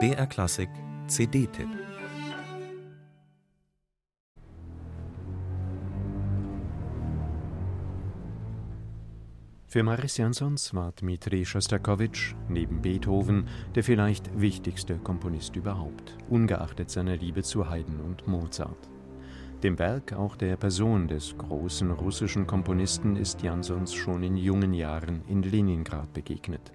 BR Klassik CD-Tipp Für Maris Jansons war Dmitri Schostakowitsch neben Beethoven der vielleicht wichtigste Komponist überhaupt, ungeachtet seiner Liebe zu Haydn und Mozart. Dem Werk, auch der Person des großen russischen Komponisten ist Jansons schon in jungen Jahren in Leningrad begegnet.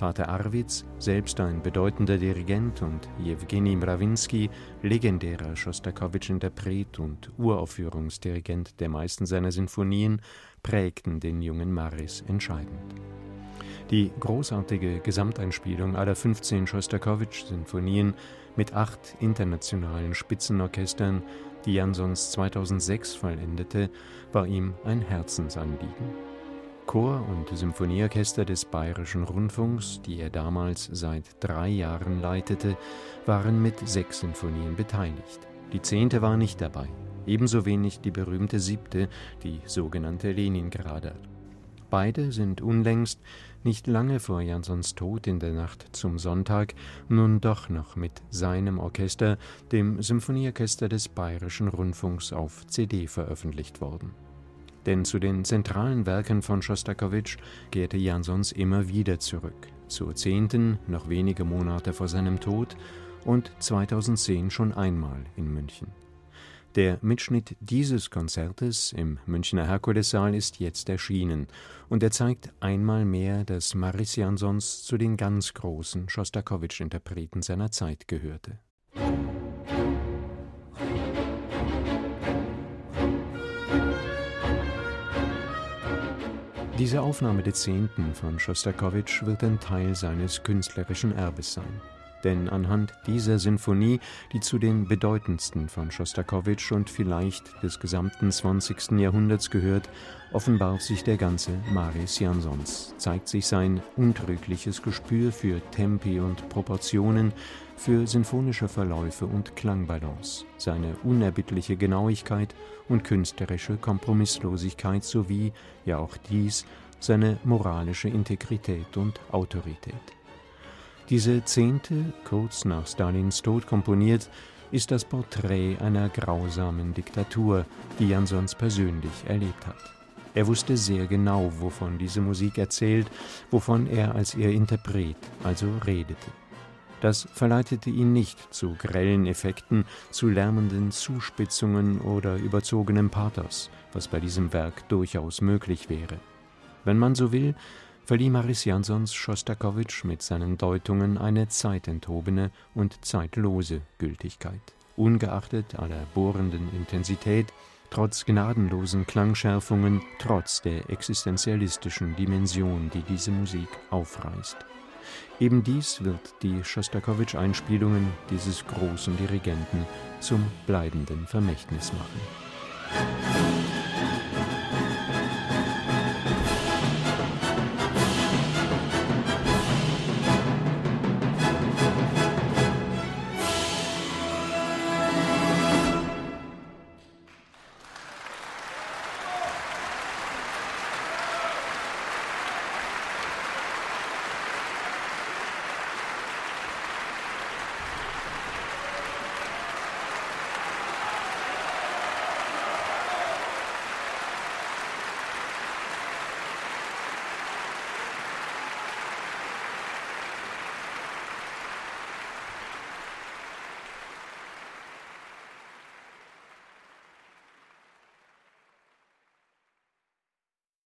Vater Arwitz, selbst ein bedeutender Dirigent, und Jewgeni Mrawinsky, legendärer Schostakowitsch-Interpret und Uraufführungsdirigent der meisten seiner Sinfonien, prägten den jungen Maris entscheidend. Die großartige Gesamteinspielung aller 15 Schostakowitsch-Sinfonien mit acht internationalen Spitzenorchestern die Jansons 2006 vollendete, war ihm ein Herzensanliegen. Chor und Symphonieorchester des Bayerischen Rundfunks, die er damals seit drei Jahren leitete, waren mit sechs Sinfonien beteiligt. Die zehnte war nicht dabei, ebenso wenig die berühmte siebte, die sogenannte Leningrader. Beide sind unlängst, nicht lange vor Jansons Tod in der Nacht zum Sonntag, nun doch noch mit seinem Orchester, dem Symphonieorchester des Bayerischen Rundfunks, auf CD veröffentlicht worden. Denn zu den zentralen Werken von Schostakowitsch kehrte Jansons immer wieder zurück, zur zehnten, noch wenige Monate vor seinem Tod, und 2010 schon einmal in München. Der Mitschnitt dieses Konzertes im Münchner Herkulessaal ist jetzt erschienen und er zeigt einmal mehr, dass Maris Jansons zu den ganz großen Schostakowitsch-Interpreten seiner Zeit gehörte. Diese Aufnahme der Zehnten von Schostakowitsch wird ein Teil seines künstlerischen Erbes sein denn anhand dieser Sinfonie, die zu den bedeutendsten von Schostakowitsch und vielleicht des gesamten 20. Jahrhunderts gehört, offenbart sich der ganze Maris Jansons, zeigt sich sein untrügliches Gespür für Tempi und Proportionen, für sinfonische Verläufe und Klangbalance, seine unerbittliche Genauigkeit und künstlerische Kompromisslosigkeit sowie, ja auch dies, seine moralische Integrität und Autorität. Diese zehnte, kurz nach Stalins Tod komponiert, ist das Porträt einer grausamen Diktatur, die Jansons persönlich erlebt hat. Er wusste sehr genau, wovon diese Musik erzählt, wovon er als ihr Interpret also redete. Das verleitete ihn nicht zu grellen Effekten, zu lärmenden Zuspitzungen oder überzogenem Pathos, was bei diesem Werk durchaus möglich wäre. Wenn man so will, verlieh Maris Jansons Schostakowitsch mit seinen Deutungen eine zeitenthobene und zeitlose Gültigkeit. Ungeachtet aller bohrenden Intensität, trotz gnadenlosen Klangschärfungen, trotz der existenzialistischen Dimension, die diese Musik aufreißt. Eben dies wird die Schostakowitsch-Einspielungen dieses großen Dirigenten zum bleibenden Vermächtnis machen.